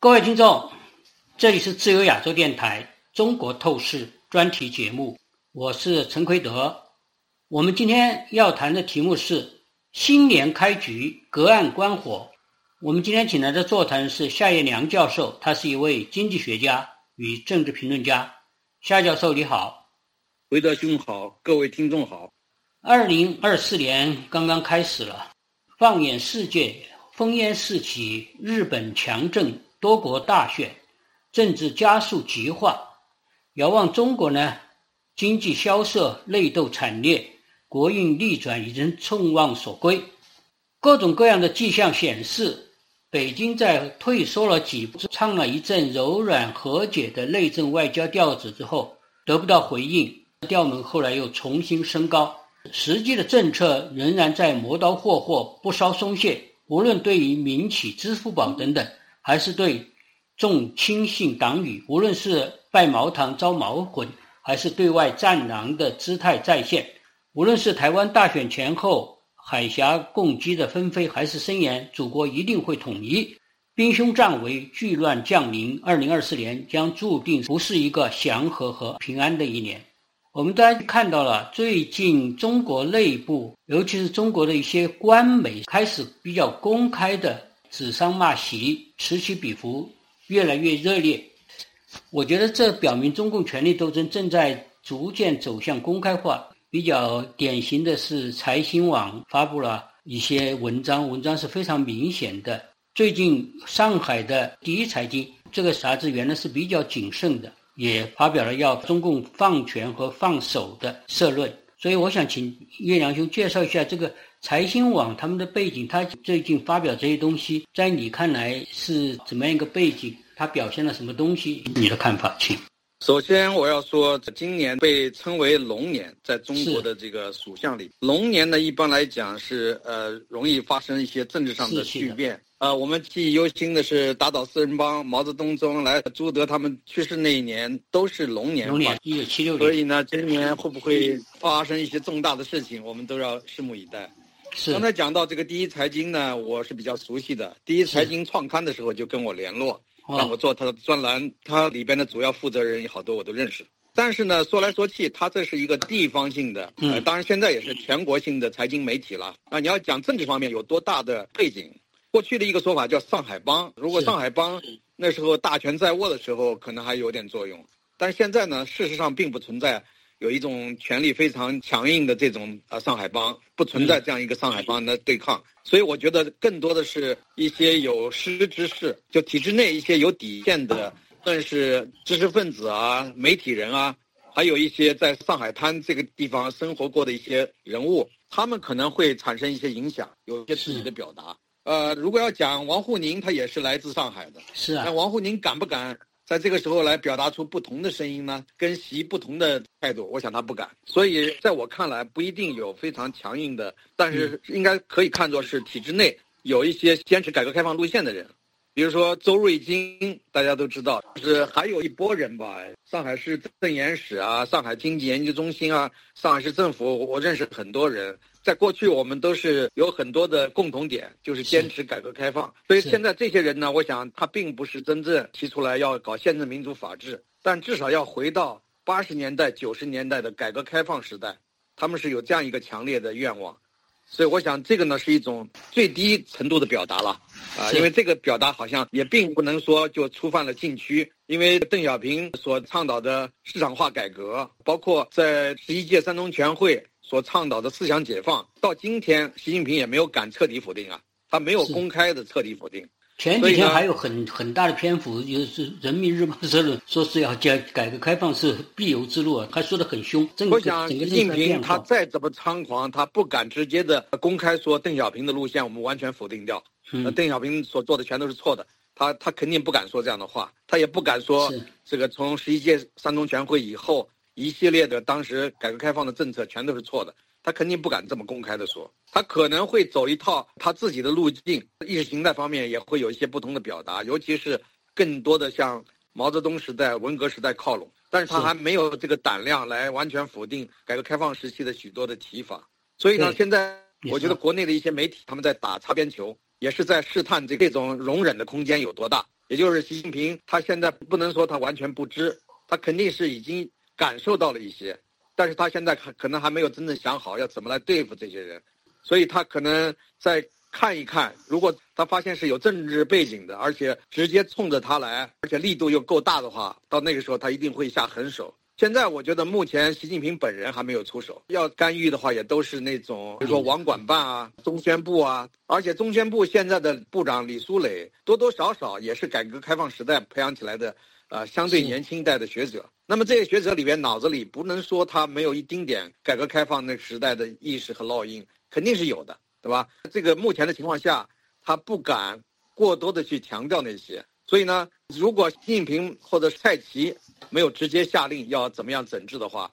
各位听众，这里是自由亚洲电台《中国透视》专题节目，我是陈奎德。我们今天要谈的题目是新年开局，隔岸观火。我们今天请来的座谈是夏叶良教授，他是一位经济学家与政治评论家。夏教授你好，韦德兄好，各位听众好。二零二四年刚刚开始了，放眼世界，烽烟四起，日本强震。多国大选，政治加速极化。遥望中国呢，经济萧瑟，内斗惨烈，国运逆转已经众望所归。各种各样的迹象显示，北京在退缩了几步，唱了一阵柔软和解的内政外交调子之后，得不到回应，调门后来又重新升高。实际的政策仍然在磨刀霍霍，不稍松懈。无论对于民企、支付宝等等。还是对众亲信党羽，无论是拜茅堂招毛魂，还是对外战狼的姿态再现；无论是台湾大选前后海峡共击的纷飞，还是声言祖国一定会统一，兵凶战危，巨乱降临。二零二四年将注定不是一个祥和和平安的一年。我们大家看到了，最近中国内部，尤其是中国的一些官媒开始比较公开的。指桑骂檄，此起彼伏，越来越热烈。我觉得这表明中共权力斗争正在逐渐走向公开化。比较典型的是财新网发布了一些文章，文章是非常明显的。最近上海的第一财经这个杂志原来是比较谨慎的，也发表了要中共放权和放手的社论。所以我想请岳良兄介绍一下这个。财新网他们的背景，他最近发表这些东西，在你看来是怎么样一个背景？他表现了什么东西？你的看法，请。首先，我要说，今年被称为龙年，在中国的这个属相里，龙年呢，一般来讲是呃容易发生一些政治上的巨变。呃，我们记忆犹新的是打倒四人帮，毛泽东、周恩来、朱德他们去世那一年都是龙年。龙年，一九七六年。所以呢，今年会不会发生一些重大的事情，我们都要拭目以待。刚才讲到这个第一财经呢，我是比较熟悉的。第一财经创刊的时候就跟我联络，让我做他的专栏，他里边的主要负责人有好多我都认识。但是呢，说来说去，他这是一个地方性的，呃，当然现在也是全国性的财经媒体了。那，你要讲政治方面有多大的背景？过去的一个说法叫上海帮，如果上海帮那时候大权在握的时候，可能还有点作用。但是现在呢，事实上并不存在。有一种权力非常强硬的这种呃上海帮，不存在这样一个上海帮的对抗，所以我觉得更多的是一些有识之士，就体制内一些有底线的，算是知识分子啊、媒体人啊，还有一些在上海滩这个地方生活过的一些人物，他们可能会产生一些影响，有一些自己的表达。呃，如果要讲王沪宁，他也是来自上海的，是啊，那王沪宁敢不敢？在这个时候来表达出不同的声音呢，跟习不同的态度，我想他不敢。所以在我看来，不一定有非常强硬的，但是应该可以看作是体制内有一些坚持改革开放路线的人，比如说周瑞金，大家都知道，就是还有一波人吧，上海市政研室啊，上海经济研究中心啊，上海市政府，我认识很多人。在过去，我们都是有很多的共同点，就是坚持改革开放。所以现在这些人呢，我想他并不是真正提出来要搞宪政民主法治，但至少要回到八十年代、九十年代的改革开放时代，他们是有这样一个强烈的愿望。所以我想，这个呢是一种最低程度的表达了啊，因为这个表达好像也并不能说就触犯了禁区，因为邓小平所倡导的市场化改革，包括在十一届三中全会。所倡导的思想解放，到今天，习近平也没有敢彻底否定啊，他没有公开的彻底否定。前几天还有很很大的篇幅，就是《人民日报》社论，说是要改改革开放是必由之路啊，他说的很凶。我想，习近平他再怎么猖狂，他不敢直接的公开说邓小平的路线我们完全否定掉，邓小平所做的全都是错的，他他肯定不敢说这样的话，他也不敢说这个从十一届三中全会以后。一系列的当时改革开放的政策全都是错的，他肯定不敢这么公开的说，他可能会走一套他自己的路径，意识形态方面也会有一些不同的表达，尤其是更多的向毛泽东时代、文革时代靠拢，但是他还没有这个胆量来完全否定改革开放时期的许多的提法，所以呢，现在我觉得国内的一些媒体他们在打擦边球，也是在试探这这种容忍的空间有多大。也就是习近平他现在不能说他完全不知，他肯定是已经感受到了一些，但是他现在可能还没有真正想好要怎么来对付这些人，所以他可能再看一看，如果他发现是有政治背景的，而且直接冲着他来，而且力度又够大的话，到那个时候他一定会下狠手。现在我觉得目前习近平本人还没有出手，要干预的话也都是那种，比如说网管办啊、中宣部啊，而且中宣部现在的部长李书磊多多少少也是改革开放时代培养起来的，呃，相对年轻一代的学者。那么这些学者里边脑子里不能说他没有一丁点改革开放那个时代的意识和烙印，肯定是有的，对吧？这个目前的情况下，他不敢过多的去强调那些。所以呢，如果习近平或者蔡奇没有直接下令要怎么样整治的话，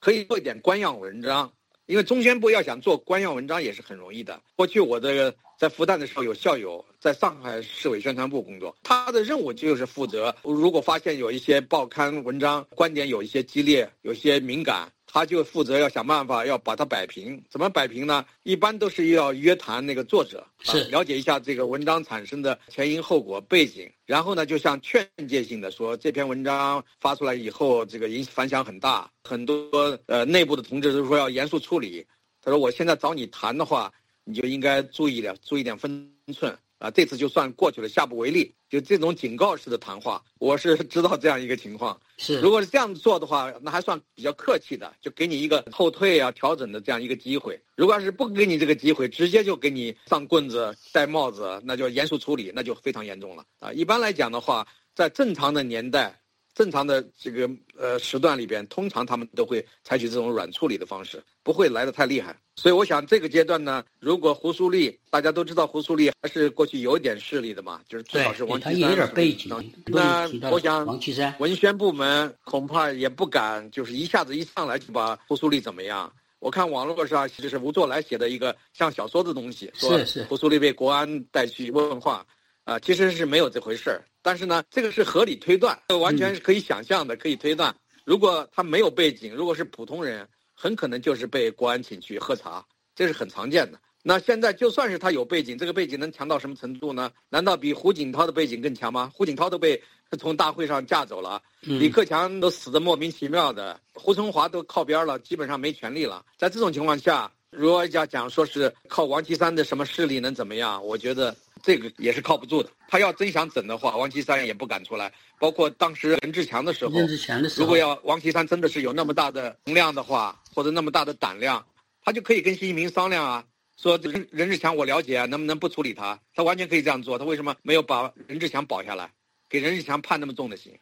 可以做一点官样文章。因为中宣部要想做官样文章也是很容易的。过去我这个在复旦的时候有校友在上海市委宣传部工作，他的任务就是负责，如果发现有一些报刊文章观点有一些激烈、有些敏感。他就负责要想办法要把它摆平，怎么摆平呢？一般都是要约谈那个作者，是了解一下这个文章产生的前因后果背景，然后呢，就像劝诫性的说，这篇文章发出来以后，这个影反响很大，很多呃内部的同志都说要严肃处理。他说我现在找你谈的话，你就应该注意点，注意点分寸。啊，这次就算过去了，下不为例。就这种警告式的谈话，我是知道这样一个情况。是，如果是这样做的话，那还算比较客气的，就给你一个后退啊、调整的这样一个机会。如果要是不给你这个机会，直接就给你上棍子、戴帽子，那就严肃处理，那就非常严重了啊。一般来讲的话，在正常的年代。正常的这个呃时段里边，通常他们都会采取这种软处理的方式，不会来的太厉害。所以我想这个阶段呢，如果胡苏立，大家都知道胡苏立还是过去有一点势力的嘛，就是至少是王岐山。有点背景。那我想王岐山文宣部门恐怕也不敢，就是一下子一上来就把胡苏立怎么样。我看网络上就是吴作来写的一个像小说的东西，说胡苏立被国安带去问话。啊，其实是没有这回事儿，但是呢，这个是合理推断，完全是可以想象的，可以推断。如果他没有背景，如果是普通人，很可能就是被国安请去喝茶，这是很常见的。那现在就算是他有背景，这个背景能强到什么程度呢？难道比胡锦涛的背景更强吗？胡锦涛都被从大会上架走了，李克强都死的莫名其妙的，胡春华都靠边了，基本上没权利了。在这种情况下，如果要讲说是靠王岐山的什么势力能怎么样？我觉得。这个也是靠不住的。他要真想整的话，王岐山也不敢出来。包括当时任志强的时候，任志强的时候，如果要王岐山真的是有那么大的能量的话，或者那么大的胆量，他就可以跟习近平商量啊，说任任志强我了解啊，能不能不处理他？他完全可以这样做。他为什么没有把任志强保下来，给任志强判那么重的刑？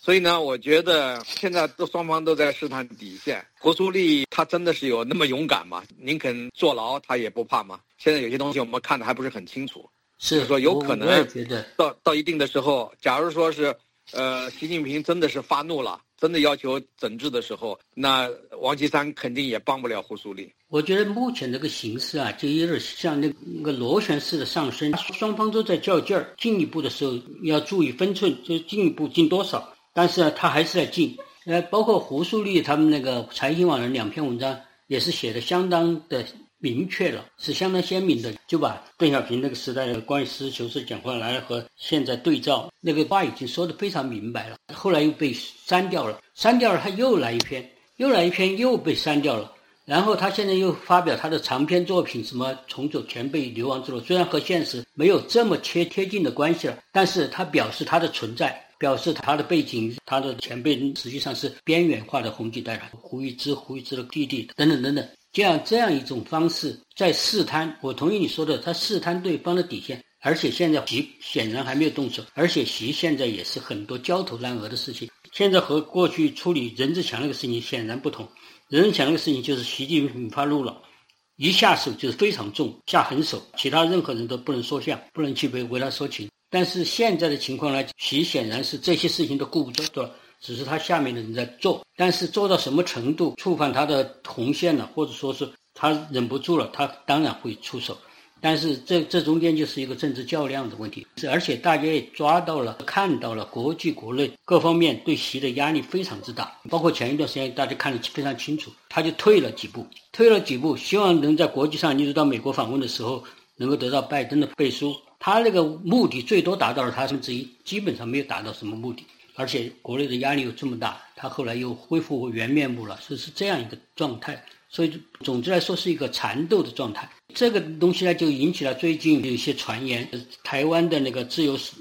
所以呢，我觉得现在都双方都在试探底线。胡苏立他真的是有那么勇敢吗？宁肯坐牢他也不怕吗？现在有些东西我们看的还不是很清楚。是说有可能到到一定的时候，假如说是，呃，习近平真的是发怒了，真的要求整治的时候，那王岐山肯定也帮不了胡苏立。我觉得目前这个形势啊，就有点像那那个螺旋式的上升，双方都在较劲儿。进一步的时候要注意分寸，就进一步进多少。但是他还是在进。呃，包括胡苏立他们那个财经网的两篇文章，也是写的相当的。明确了，是相当鲜明的，就把邓小平那个时代的关于实事求是讲话来和现在对照，那个话已经说得非常明白了。后来又被删掉了，删掉了，他又来一篇，又来一篇，又被删掉了。然后他现在又发表他的长篇作品，什么重走前辈流亡之路，虽然和现实没有这么贴贴近的关系了，但是他表示他的存在，表示他的背景，他的前辈实际上是边缘化的红几代人，胡玉芝、胡玉芝的弟弟等等等等。这样这样一种方式在试探，我同意你说的，他试探对方的底线，而且现在习显然还没有动手，而且习现在也是很多焦头烂额的事情，现在和过去处理任志强那个事情显然不同，任志强那个事情就是习近平发怒了，一下手就是非常重，下狠手，其他任何人都不能说相，不能去为为他说情，但是现在的情况呢，习显然是这些事情都顾不着的。只是他下面的人在做，但是做到什么程度触犯他的红线了，或者说是他忍不住了，他当然会出手。但是这这中间就是一个政治较量的问题，而且大家也抓到了、看到了国际国内各方面对习的压力非常之大，包括前一段时间大家看得非常清楚，他就退了几步，退了几步，希望能在国际上，例如到美国访问的时候，能够得到拜登的背书。他那个目的最多达到了他分之一，基本上没有达到什么目的。而且国内的压力又这么大，他后来又恢复原面目了，所以是这样一个状态。所以总之来说是一个缠斗的状态。这个东西呢，就引起了最近有一些传言，台湾的那个自由时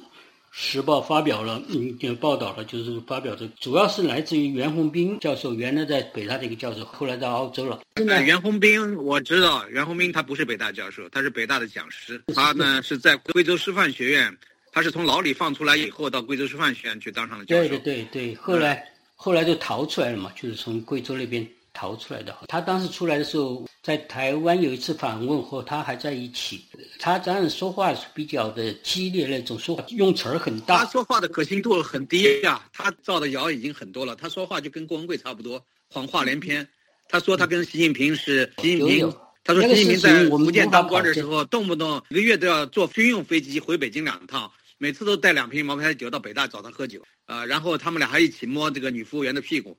时报发表了嗯就报道了，就是发表的主要是来自于袁宏斌教授，原来在北大的一个教授，后来到澳洲了。现在袁宏斌我知道，袁宏斌他不是北大教授，他是北大的讲师，他呢是在贵州师范学院。他是从牢里放出来以后，到贵州师范学院去当上了教授。对对对对，后来后来就逃出来了嘛，就是从贵州那边逃出来的。他当时出来的时候，在台湾有一次访问，和他还在一起。他当然说话是比较的激烈那种，说话用词儿很大。他说话的可信度很低呀，他造的谣已经很多了。他说话就跟郭文贵差不多，谎话连篇。他说他跟习近平是习近平，他说习近平在福建当官的时候，动不动一个月都要坐军用飞机回北京两趟。每次都带两瓶茅台酒到北大找他喝酒，啊，然后他们俩还一起摸这个女服务员的屁股，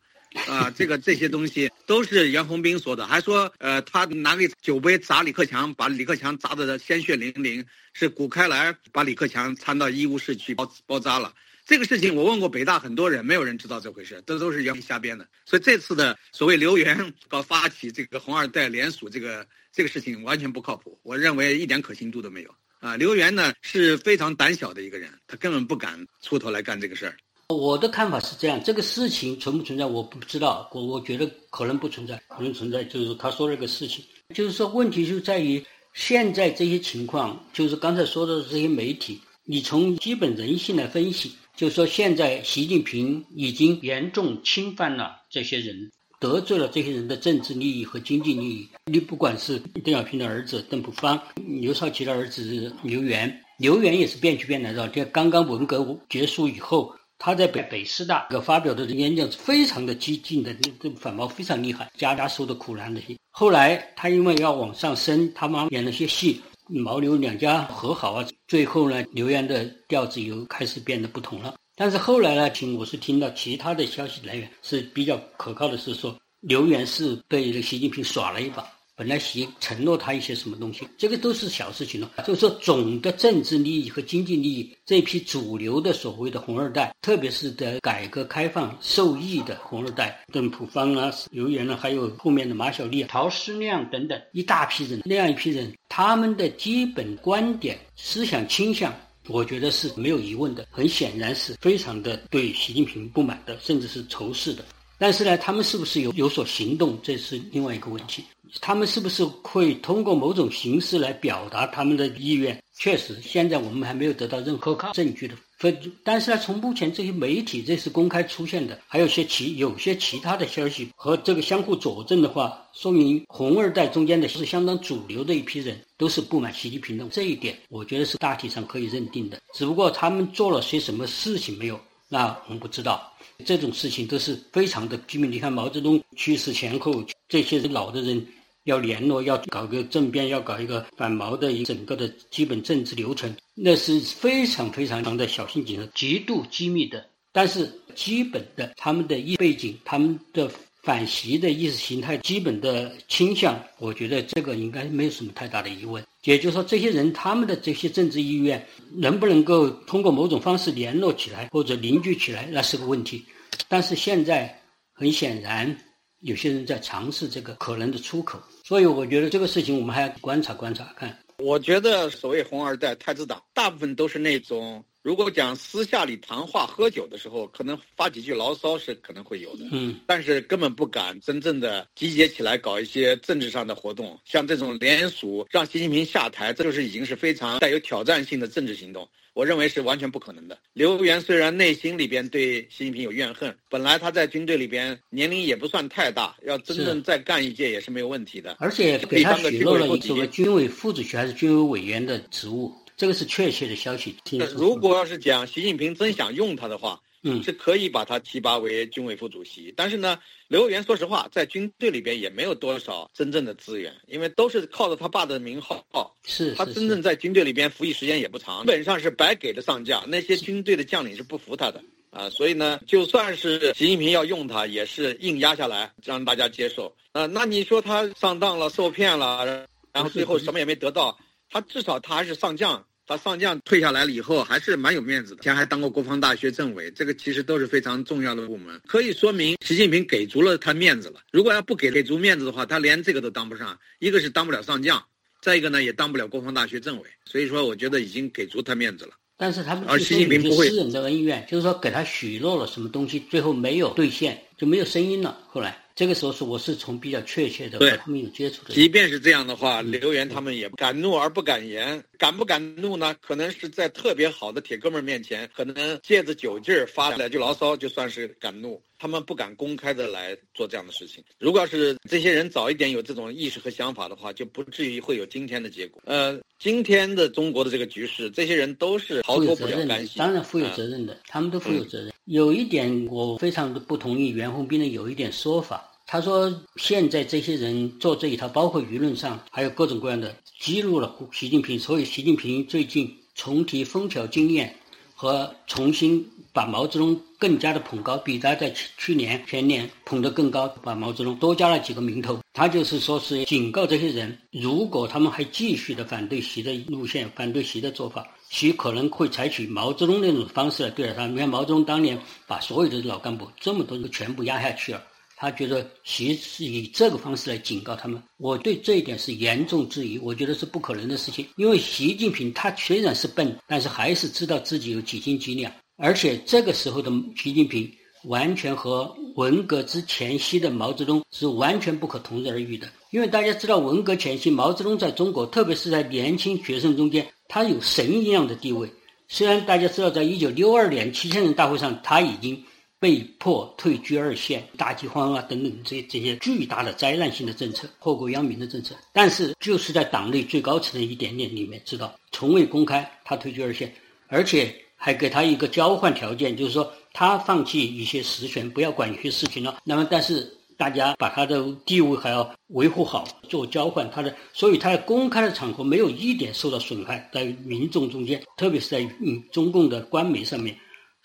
啊，这个这些东西都是袁宏斌说的，还说，呃，他拿个酒杯砸李克强，把李克强砸得鲜血淋淋，是谷开来把李克强搀到医务室去包包扎了。这个事情我问过北大很多人，没有人知道这回事，这都是袁瞎编的。所以这次的所谓刘源搞发起这个红二代联署这个这个事情完全不靠谱，我认为一点可信度都没有。啊，刘源呢是非常胆小的一个人，他根本不敢出头来干这个事儿。我的看法是这样，这个事情存不存在我不知道，我我觉得可能不存在，可能存在。就是他说这个事情，就是说问题就在于现在这些情况，就是刚才说的这些媒体，你从基本人性来分析，就是说现在习近平已经严重侵犯了这些人。得罪了这些人的政治利益和经济利益。你不管是邓小平的儿子邓普方，刘少奇的儿子刘源，刘源也是变去变来的。这刚刚文革结束以后，他在北北师大发表的演讲是非常的激进的，这反毛非常厉害，家家受的苦难那些。后来他因为要往上升，他妈演了些戏，毛刘两家和好啊。最后呢，刘源的调子又开始变得不同了。但是后来呢，听我是听到其他的消息来源是比较可靠的，是说刘源是被这习近平耍了一把。本来习承诺他一些什么东西，这个都是小事情了。就是说，总的政治利益和经济利益，这批主流的所谓的红二代，特别是在改革开放受益的红二代，邓普方啊、刘源啊，还有后面的马小丽、陶师亮等等一大批人，那样一批人，他们的基本观点、思想倾向。我觉得是没有疑问的，很显然是非常的对习近平不满的，甚至是仇视的。但是呢，他们是不是有有所行动，这是另外一个问题。他们是不是会通过某种形式来表达他们的意愿？确实，现在我们还没有得到任何证据的分。但是呢，从目前这些媒体这是公开出现的，还有些其有些其他的消息和这个相互佐证的话，说明红二代中间的是相当主流的一批人。都是不满习近平的这一点，我觉得是大体上可以认定的。只不过他们做了些什么事情没有，那我们不知道。这种事情都是非常的机密。你看毛泽东去世前后，这些老的人要联络，要搞个政变，要搞一个反毛的一整个的基本政治流程，那是非常非常的小心谨慎、极度机密的。但是基本的他们的意背景，他们的。反习的意识形态基本的倾向，我觉得这个应该没有什么太大的疑问。也就是说，这些人他们的这些政治意愿能不能够通过某种方式联络起来或者凝聚起来，那是个问题。但是现在很显然，有些人在尝试这个可能的出口，所以我觉得这个事情我们还要观察观察看。我觉得所谓红二代、太子党，大部分都是那种。如果讲私下里谈话、喝酒的时候，可能发几句牢骚是可能会有的，嗯，但是根本不敢真正的集结起来搞一些政治上的活动。像这种联署让习近平下台，这就是已经是非常带有挑战性的政治行动。我认为是完全不可能的。刘源虽然内心里边对习近平有怨恨，本来他在军队里边年龄也不算太大，要真正再干一届也是没有问题的。而且给他许诺了一个军委副主席还是军委委员的职务。这个是确切的消息。如果要是讲习近平真想用他的话，嗯，是可以把他提拔为军委副主席。但是呢，刘源说实话，在军队里边也没有多少真正的资源，因为都是靠着他爸的名号。是他真正在军队里边服役时间也不长，基本上是白给的上将。那些军队的将领是不服他的啊，所以呢，就算是习近平要用他，也是硬压下来让大家接受。啊，那你说他上当了、受骗了，然后最后什么也没得到，他至少他还是上将。他上将退下来了以后，还是蛮有面子的。以前还当过国防大学政委，这个其实都是非常重要的部门，可以说明习近平给足了他面子了。如果要不给给足面子的话，他连这个都当不上。一个是当不了上将，再一个呢也当不了国防大学政委。所以说，我觉得已经给足他面子了。但是他们而习近平不会私人的恩怨，就是说给他许诺了什么东西，最后没有兑现，就没有声音了。后来。这个时候是我是从比较确切的对他们有接触的。即便是这样的话，刘源他们也敢怒而不敢言。敢不敢怒呢？可能是在特别好的铁哥们面前，可能借着酒劲儿发两句牢骚，就算是敢怒。他们不敢公开的来做这样的事情。如果要是这些人早一点有这种意识和想法的话，就不至于会有今天的结果。呃，今天的中国的这个局势，这些人都是逃脱不了干系。当然负有责任的，他们都负有责任。有一点我非常的不同意袁宏斌的有一点说法。他说：“现在这些人做这一套，包括舆论上还有各种各样的，激怒了习近平。所以习近平最近重提枫桥经验，和重新把毛泽东更加的捧高，比他在去年前年捧得更高，把毛泽东多加了几个名头。他就是说是警告这些人，如果他们还继续的反对习的路线，反对习的做法，习可能会采取毛泽东那种方式来对待他。你看毛泽东当年把所有的老干部这么多个全部压下去了。”他觉得习是以这个方式来警告他们，我对这一点是严重质疑，我觉得是不可能的事情。因为习近平他虽然是笨，但是还是知道自己有几斤几两，而且这个时候的习近平完全和文革之前夕的毛泽东是完全不可同日而语的。因为大家知道，文革前夕毛泽东在中国，特别是在年轻学生中间，他有神一样的地位。虽然大家知道，在一九六二年七千人大会上，他已经。被迫退居二线，大饥荒啊等等这这些巨大的灾难性的政策，祸国殃民的政策，但是就是在党内最高层的一点点里面知道，从未公开他退居二线，而且还给他一个交换条件，就是说他放弃一些实权，不要管一些事情了。那么，但是大家把他的地位还要维护好，做交换他的，所以他在公开的场合没有一点受到损害，在民众中间，特别是在嗯中共的官媒上面。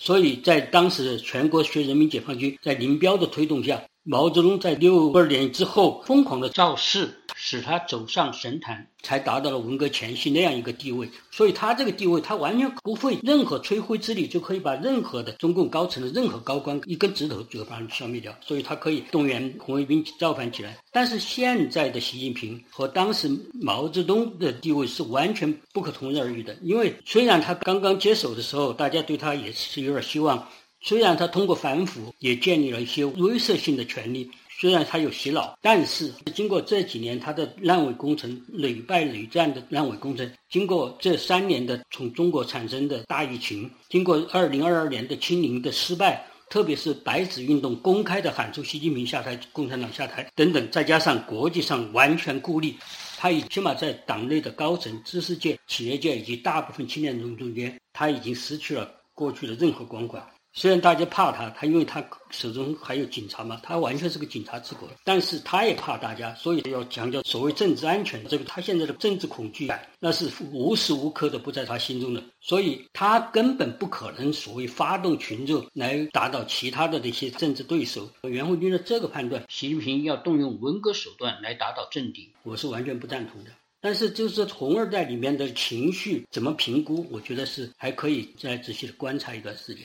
所以在当时全国学人民解放军在林彪的推动下。毛泽东在六二年之后疯狂的造势，使他走上神坛，才达到了文革前夕那样一个地位。所以他这个地位，他完全不费任何吹灰之力，就可以把任何的中共高层的任何高官一根指头就把他消灭掉。所以他可以动员红卫兵造反起来。但是现在的习近平和当时毛泽东的地位是完全不可同日而语的。因为虽然他刚刚接手的时候，大家对他也是有点希望。虽然他通过反腐也建立了一些威慑性的权利，虽然他有洗脑，但是经过这几年他的烂尾工程屡败屡战的烂尾工程，经过这三年的从中国产生的大疫情，经过二零二二年的清零的失败，特别是白纸运动公开的喊出习近平下台、共产党下台等等，再加上国际上完全孤立，他已起码在党内的高层、知识界、企业界以及大部分青年人中间，他已经失去了过去的任何光环。虽然大家怕他，他因为他手中还有警察嘛，他完全是个警察之国。但是他也怕大家，所以要强调所谓政治安全。这个他现在的政治恐惧感，那是无时无刻的不在他心中的。所以他根本不可能所谓发动群众来打倒其他的这些政治对手。袁慧军的这个判断，习近平要动用文革手段来打倒政敌，我是完全不赞同的。但是就是红二代里面的情绪怎么评估，我觉得是还可以再仔细的观察一段时间。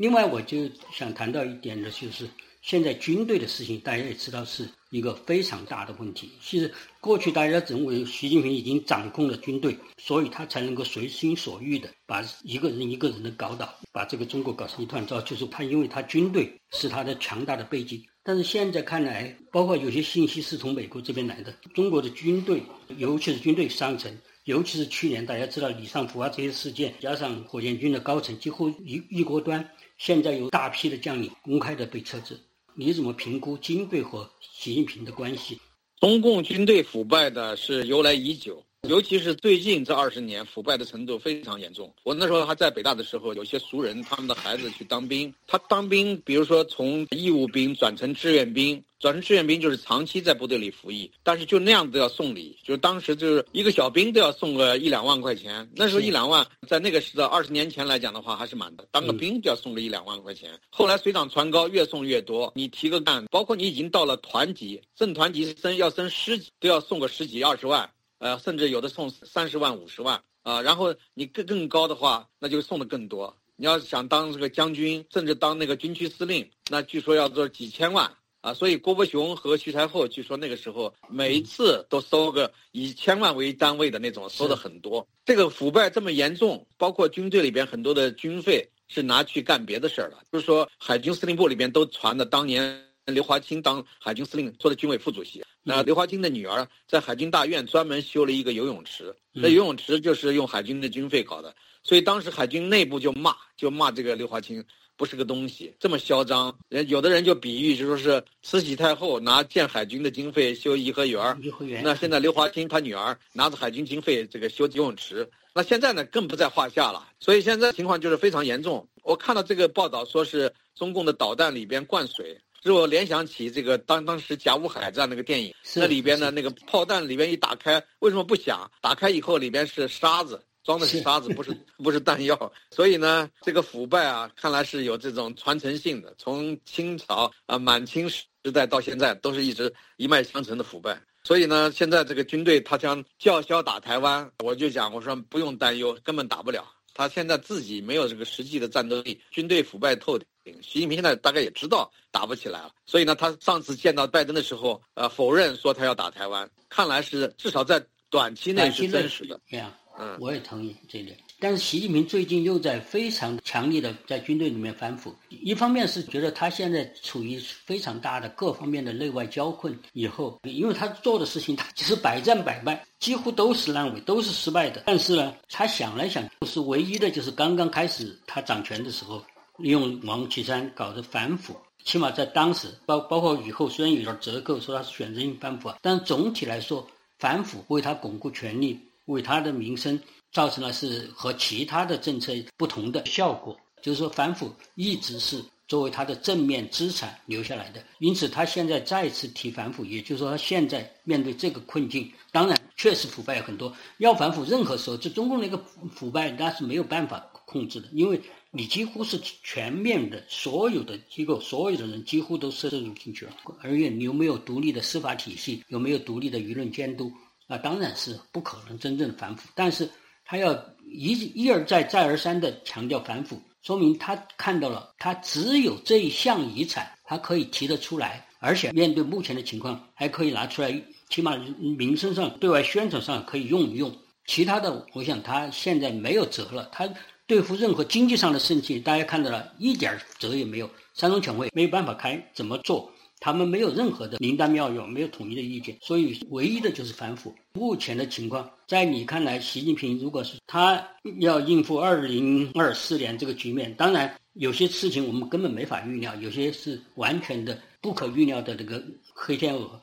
另外，我就想谈到一点的，就是现在军队的事情，大家也知道是一个非常大的问题。其实过去大家认为习近平已经掌控了军队，所以他才能够随心所欲的把一个人一个人的搞倒，把这个中国搞成一团糟。就是他，因为他军队是他的强大的背景。但是现在看来，包括有些信息是从美国这边来的，中国的军队，尤其是军队上层，尤其是去年大家知道李尚福啊这些事件，加上火箭军的高层几乎一一锅端。现在有大批的将领公开的被撤职，你怎么评估军队和习近平的关系？中共军队腐败的是由来已久。尤其是最近这二十年，腐败的程度非常严重。我那时候还在北大的时候，有些熟人，他们的孩子去当兵，他当兵，比如说从义务兵转成志愿兵，转成志愿兵就是长期在部队里服役，但是就那样都要送礼，就是当时就是一个小兵都要送个一两万块钱。那时候一两万，在那个时代二十年前来讲的话，还是蛮的。当个兵就要送个一两万块钱。后来水涨船高，越送越多。你提个干，包括你已经到了团级，正团级升要升师级，都要送个十几二十万。呃，甚至有的送三十万、五十万，啊，然后你更更高的话，那就送的更多。你要想当这个将军，甚至当那个军区司令，那据说要做几千万啊。所以郭伯雄和徐才厚据说那个时候每一次都收个以千万为单位的那种，收的很多。这个腐败这么严重，包括军队里边很多的军费是拿去干别的事儿了。就是说海军司令部里边都传的当年刘华清当海军司令做的军委副主席。那刘华清的女儿在海军大院专门修了一个游泳池，那游泳池就是用海军的军费搞的，所以当时海军内部就骂，就骂这个刘华清不是个东西，这么嚣张。人有的人就比喻，就说是慈禧太后拿建海军的经费修颐和园那现在刘华清他女儿拿着海军经费这个修游泳池，那现在呢更不在话下了。所以现在情况就是非常严重。我看到这个报道说是中共的导弹里边灌水。使我联想起这个当当时甲午海战那个电影，那里边的那个炮弹里边一打开，为什么不响？打开以后里边是沙子，装的是沙子，不是 不是弹药。所以呢，这个腐败啊，看来是有这种传承性的，从清朝啊满清时代到现在，都是一直一脉相承的腐败。所以呢，现在这个军队他将叫嚣打台湾，我就讲我说不用担忧，根本打不了。他现在自己没有这个实际的战斗力，军队腐败透顶。习近平现在大概也知道打不起来了，所以呢，他上次见到拜登的时候，呃，否认说他要打台湾，看来是至少在短期内是真实的。对呀，嗯，我也同意这一点。但是习近平最近又在非常强烈的在军队里面反腐，一方面是觉得他现在处于非常大的各方面的内外交困，以后因为他做的事情他其实百战百败，几乎都是烂尾，都是失败的。但是呢，他想来想，是唯一的就是刚刚开始他掌权的时候。利用王岐山搞的反腐，起码在当时，包包括以后虽然有点折扣，说他是选择性反腐，但总体来说，反腐为他巩固权力，为他的名声造成了是和其他的政策不同的效果。就是说，反腐一直是作为他的正面资产留下来的。因此，他现在再次提反腐，也就是说，他现在面对这个困境，当然确实腐败很多。要反腐，任何时候，这中共那个腐败那是没有办法控制的，因为。你几乎是全面的，所有的机构，所有的人几乎都涉入进去了。而且你有没有独立的司法体系，有没有独立的舆论监督？那当然是不可能真正反腐。但是他要一一而再、再而三的强调反腐，说明他看到了，他只有这一项遗产，他可以提得出来，而且面对目前的情况，还可以拿出来，起码名声上、对外宣传上可以用一用。其他的，我想他现在没有辙了，他。对付任何经济上的事情，大家看到了一点辙也没有。三中全会没有办法开，怎么做？他们没有任何的灵丹妙药，没有统一的意见，所以唯一的就是反腐。目前的情况，在你看来，习近平如果是他要应付二零二四年这个局面，当然有些事情我们根本没法预料，有些是完全的不可预料的这个黑天鹅，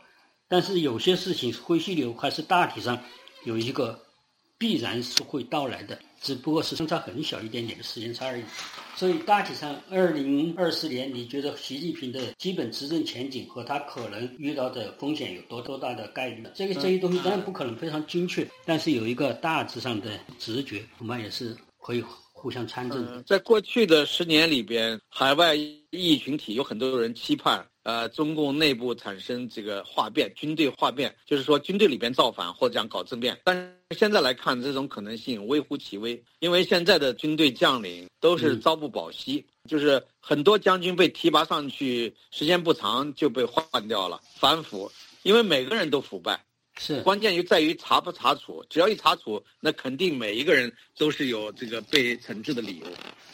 但是有些事情灰犀牛还是大体上有一个必然是会到来的。只不过是相差很小一点点的时间差而已，所以大体上，二零二四年，你觉得习近平的基本执政前景和他可能遇到的风险有多多大的概率？这个这些东西当然不可能非常精确，但是有一个大致上的直觉，恐怕也是可以互相参证的。在过去的十年里边，海外异议群体有很多人期盼。呃，中共内部产生这个哗变，军队哗变，就是说军队里边造反或者讲搞政变。但是现在来看，这种可能性微乎其微，因为现在的军队将领都是朝不保夕，就是很多将军被提拔上去，时间不长就被换掉了，反腐，因为每个人都腐败，是关键就在于查不查处，只要一查处，那肯定每一个人都是有这个被惩治的理由。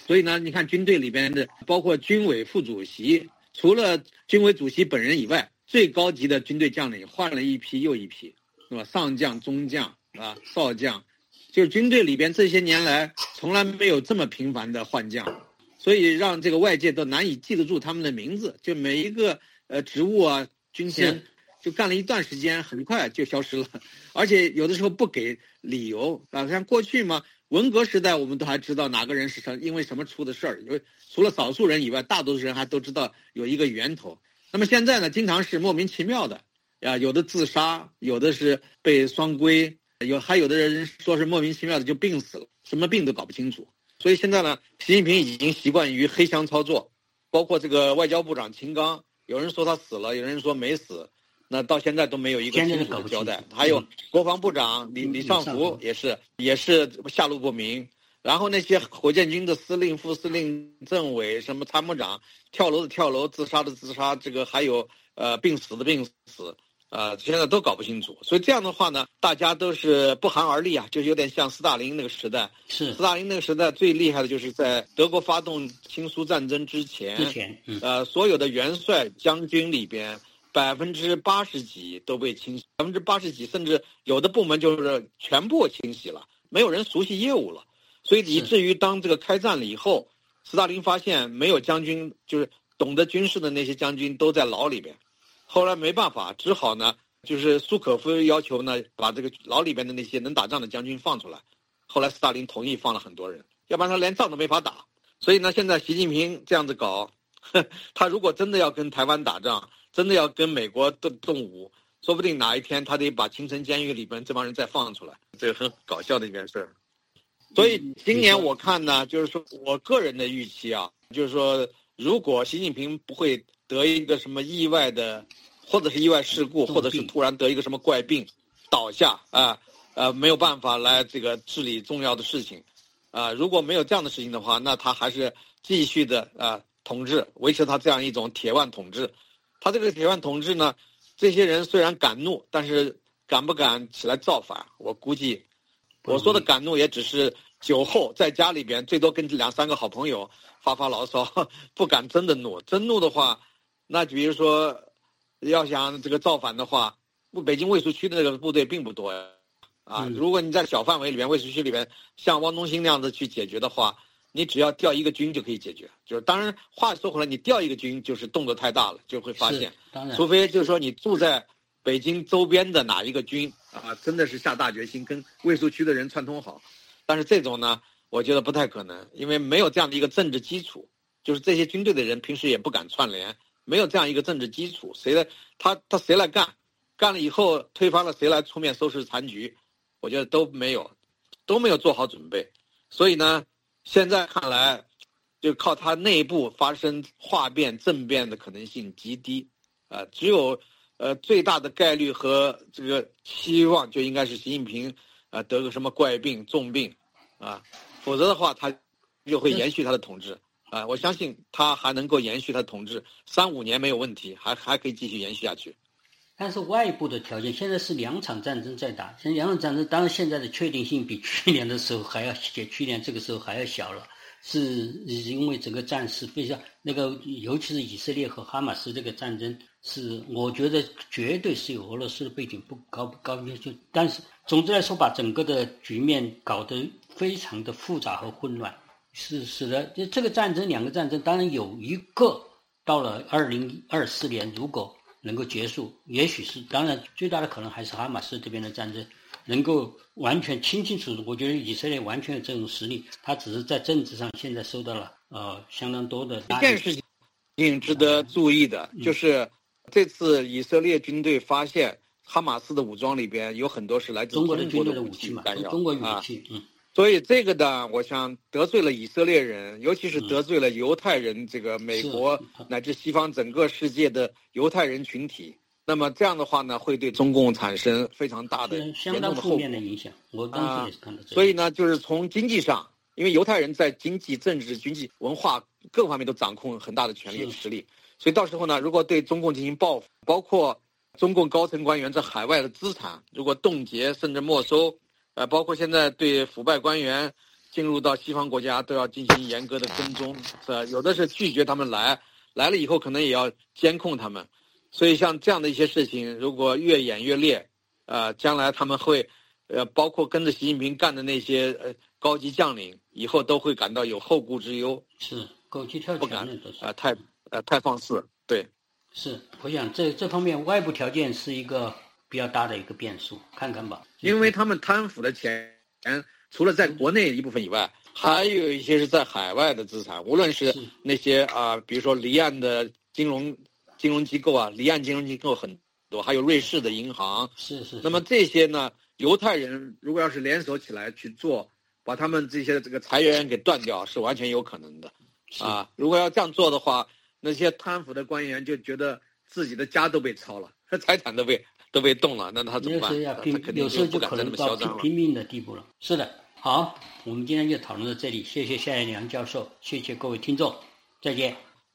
所以呢，你看军队里边的，包括军委副主席。除了军委主席本人以外，最高级的军队将领换了一批又一批，是吧？上将、中将啊，少将，就是军队里边这些年来从来没有这么频繁的换将，所以让这个外界都难以记得住他们的名字。就每一个呃职务啊，军衔，就干了一段时间，很快就消失了，而且有的时候不给理由啊。像过去嘛，文革时代我们都还知道哪个人是什因为什么出的事儿，因为。除了少数人以外，大多数人还都知道有一个源头。那么现在呢，经常是莫名其妙的，啊，有的自杀，有的是被双规，有还有的人说是莫名其妙的就病死了，什么病都搞不清楚。所以现在呢，习近平已经习惯于黑箱操作，包括这个外交部长秦刚，有人说他死了，有人说没死。那到现在都没有一个清楚的交代。还有国防部长李李尚福也是也是下落不明。然后那些火箭军的司令、副司令、政委、什么参谋长，跳楼的跳楼，自杀的自杀，这个还有呃病死的病死，呃，现在都搞不清楚。所以这样的话呢，大家都是不寒而栗啊，就有点像斯大林那个时代。是斯大林那个时代最厉害的就是在德国发动亲苏战争之前，之前，呃，所有的元帅将军里边百分之八十几都被清洗，百分之八十几，甚至有的部门就是全部清洗了，没有人熟悉业务了。所以以至于当这个开战了以后，斯大林发现没有将军，就是懂得军事的那些将军都在牢里边。后来没办法，只好呢，就是苏可夫要求呢，把这个牢里边的那些能打仗的将军放出来。后来斯大林同意放了很多人，要不然他连仗都没法打。所以呢，现在习近平这样子搞，他如果真的要跟台湾打仗，真的要跟美国动动武，说不定哪一天他得把青城监狱里边这帮人再放出来，这个很搞笑的一件事儿。所以今年我看呢，就是说我个人的预期啊，就是说，如果习近平不会得一个什么意外的，或者是意外事故，或者是突然得一个什么怪病，倒下啊，呃，没有办法来这个治理重要的事情，啊，如果没有这样的事情的话，那他还是继续的啊统治，维持他这样一种铁腕统治。他这个铁腕统治呢，这些人虽然敢怒，但是敢不敢起来造反？我估计。我说的敢怒也只是酒后在家里边，最多跟两三个好朋友发发牢骚，不敢真的怒。真怒的话，那比如说要想这个造反的话，北京卫戍区的那个部队并不多呀。啊，如果你在小范围里面卫戍区里面，像汪东兴那样子去解决的话，你只要调一个军就可以解决。就是当然话说回来，你调一个军就是动作太大了，就会发现。当然。除非就是说你住在。北京周边的哪一个军啊，真的是下大决心跟卫戍区的人串通好？但是这种呢，我觉得不太可能，因为没有这样的一个政治基础，就是这些军队的人平时也不敢串联，没有这样一个政治基础，谁来他他谁来干？干了以后推翻了，谁来出面收拾残局？我觉得都没有，都没有做好准备。所以呢，现在看来，就靠他内部发生化变政变的可能性极低，啊，只有。呃，最大的概率和这个期望就应该是习近平，啊，得个什么怪病、重病，啊，否则的话他就会延续他的统治，啊，我相信他还能够延续他的统治三五年没有问题，还还可以继续延续下去。但是外部的条件现在是两场战争在打，现在两场战争当然现在的确定性比去年的时候还要，比去年这个时候还要小了。是因为整个战事非常那个，尤其是以色列和哈马斯这个战争，是我觉得绝对是有俄罗斯的背景，不高不高就但是总之来说，把整个的局面搞得非常的复杂和混乱，是使得这这个战争两个战争，当然有一个到了二零二四年如果能够结束，也许是当然最大的可能还是哈马斯这边的战争。能够完全清清楚楚，我觉得以色列完全有这种实力，他只是在政治上现在受到了呃相当多的。一件事情值得注意的就是，这次以色列军队发现哈马斯的武装里边有很多是来自中国的军队的武器嘛，中国武器，嗯，所以这个呢，我想得罪了以色列人，尤其是得罪了犹太人，这个美国乃至西方整个世界的犹太人群体。那么这样的话呢，会对中共产生非常大的相当负面的影响。我。刚才也是看到这所以呢，就是从经济上，因为犹太人在经济、政治、经济、文化各方面都掌控很大的权力实力，所以到时候呢，如果对中共进行报复，包括中共高层官员在海外的资产如果冻结甚至没收，呃，包括现在对腐败官员进入到西方国家都要进行严格的跟踪，是吧？有的是拒绝他们来，来了以后可能也要监控他们。所以，像这样的一些事情，如果越演越烈，呃，将来他们会，呃，包括跟着习近平干的那些呃高级将领，以后都会感到有后顾之忧。是，狗急跳墙的啊，太呃太放肆。对，是，我想这这方面外部条件是一个比较大的一个变数，看看吧。因为他们贪腐的钱，除了在国内一部分以外，还有一些是在海外的资产，无论是那些啊，比如说离岸的金融。金融机构啊，离岸金融机构很多，还有瑞士的银行。是是。那么这些呢，犹太人如果要是联手起来去做，把他们这些这个财源给断掉，是完全有可能的。啊，如果要这样做的话，那些贪腐的官员就觉得自己的家都被抄了，财产都被都被动了，那他怎么办？有时候就可能到拼命的地步了。是的，好，我们今天就讨论到这里，谢谢夏彦良教授，谢谢各位听众，再见。